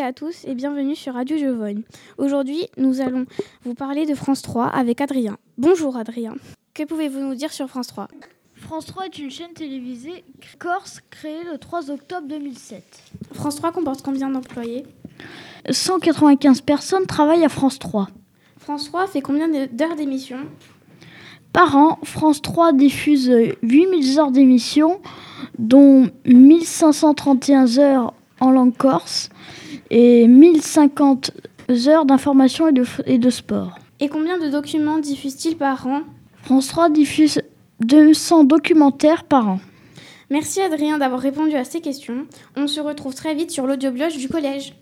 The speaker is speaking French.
à tous et bienvenue sur Radio Jovogne. Aujourd'hui, nous allons vous parler de France 3 avec Adrien. Bonjour Adrien. Que pouvez-vous nous dire sur France 3 France 3 est une chaîne télévisée corse créée le 3 octobre 2007. France 3 comporte combien d'employés? 195 personnes travaillent à France 3. France 3 fait combien d'heures d'émission? Par an, France 3 diffuse 8000 heures d'émission, dont 1531 heures en langue corse et 1050 heures d'information et de, et de sport. Et combien de documents diffuse-t-il par an? France 3 diffuse 200 documentaires par an. Merci Adrien d'avoir répondu à ces questions. On se retrouve très vite sur l'audiobloge du collège.